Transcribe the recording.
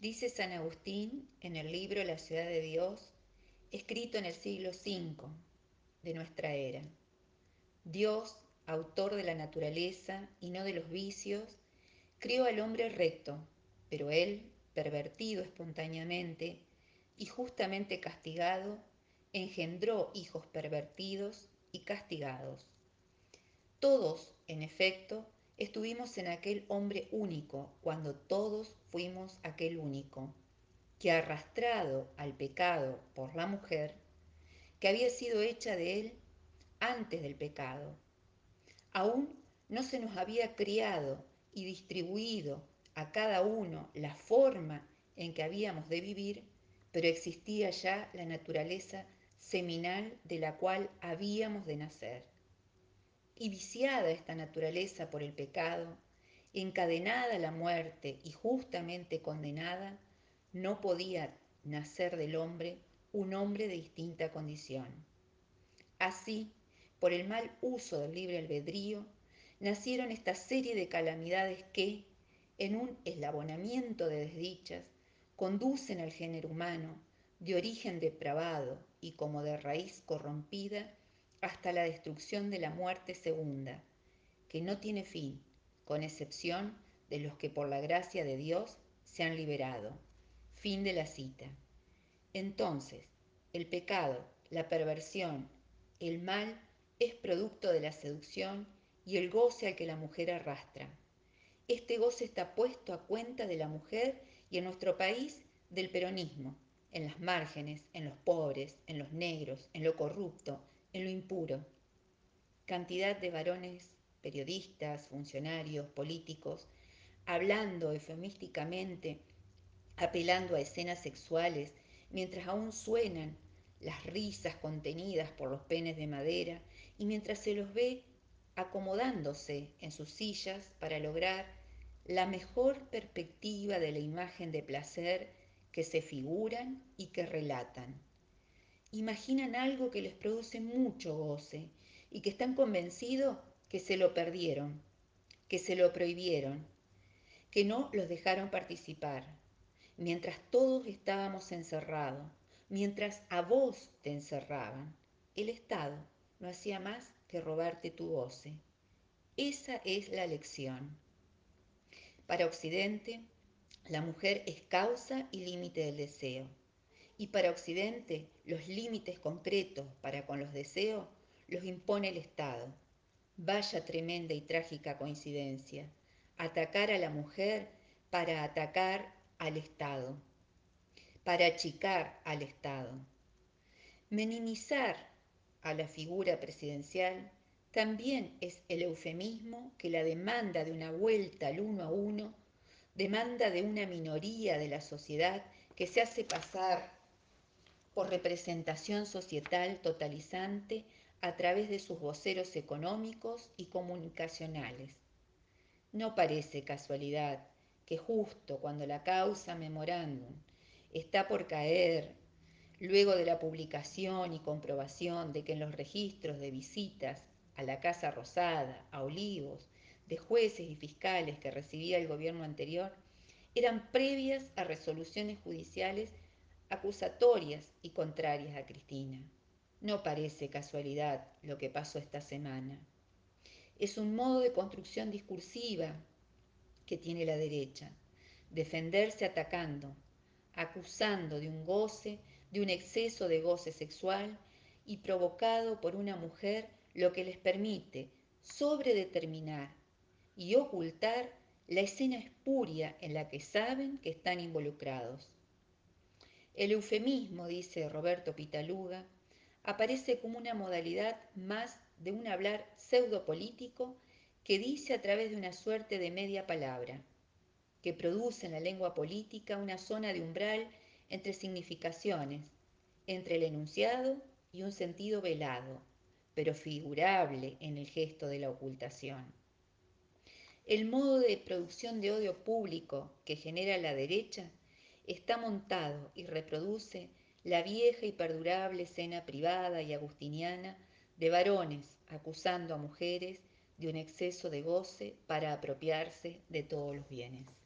Dice San Agustín en el libro La ciudad de Dios, escrito en el siglo V de nuestra era. Dios, autor de la naturaleza y no de los vicios, crió al hombre recto, pero él, pervertido espontáneamente y justamente castigado, engendró hijos pervertidos y castigados. Todos, en efecto, estuvimos en aquel hombre único cuando todos fuimos aquel único, que arrastrado al pecado por la mujer, que había sido hecha de él antes del pecado, aún no se nos había criado y distribuido a cada uno la forma en que habíamos de vivir, pero existía ya la naturaleza seminal de la cual habíamos de nacer y viciada esta naturaleza por el pecado, encadenada a la muerte y justamente condenada, no podía nacer del hombre un hombre de distinta condición. Así, por el mal uso del libre albedrío, nacieron esta serie de calamidades que, en un eslabonamiento de desdichas, conducen al género humano, de origen depravado y como de raíz corrompida, hasta la destrucción de la muerte segunda, que no tiene fin, con excepción de los que por la gracia de Dios se han liberado. Fin de la cita. Entonces, el pecado, la perversión, el mal es producto de la seducción y el goce al que la mujer arrastra. Este goce está puesto a cuenta de la mujer y en nuestro país del peronismo, en las márgenes, en los pobres, en los negros, en lo corrupto, en lo impuro. Cantidad de varones, periodistas, funcionarios, políticos, hablando eufemísticamente, apelando a escenas sexuales, mientras aún suenan las risas contenidas por los penes de madera y mientras se los ve acomodándose en sus sillas para lograr la mejor perspectiva de la imagen de placer que se figuran y que relatan imaginan algo que les produce mucho goce y que están convencidos que se lo perdieron, que se lo prohibieron, que no los dejaron participar, mientras todos estábamos encerrados, mientras a vos te encerraban. El Estado no hacía más que robarte tu goce. Esa es la lección. Para Occidente, la mujer es causa y límite del deseo y para Occidente los límites concretos para con los deseos los impone el Estado. Vaya tremenda y trágica coincidencia. Atacar a la mujer para atacar al Estado, para achicar al Estado. Minimizar a la figura presidencial también es el eufemismo que la demanda de una vuelta al uno a uno demanda de una minoría de la sociedad que se hace pasar por representación societal totalizante a través de sus voceros económicos y comunicacionales. No parece casualidad que justo cuando la causa memorándum está por caer, luego de la publicación y comprobación de que en los registros de visitas a la Casa Rosada, a Olivos, de jueces y fiscales que recibía el gobierno anterior, eran previas a resoluciones judiciales acusatorias y contrarias a Cristina. No parece casualidad lo que pasó esta semana. Es un modo de construcción discursiva que tiene la derecha, defenderse atacando, acusando de un goce, de un exceso de goce sexual y provocado por una mujer, lo que les permite sobredeterminar y ocultar la escena espuria en la que saben que están involucrados. El eufemismo, dice Roberto Pitaluga, aparece como una modalidad más de un hablar pseudopolítico que dice a través de una suerte de media palabra, que produce en la lengua política una zona de umbral entre significaciones, entre el enunciado y un sentido velado, pero figurable en el gesto de la ocultación. El modo de producción de odio público que genera la derecha está montado y reproduce la vieja y perdurable escena privada y agustiniana de varones acusando a mujeres de un exceso de goce para apropiarse de todos los bienes.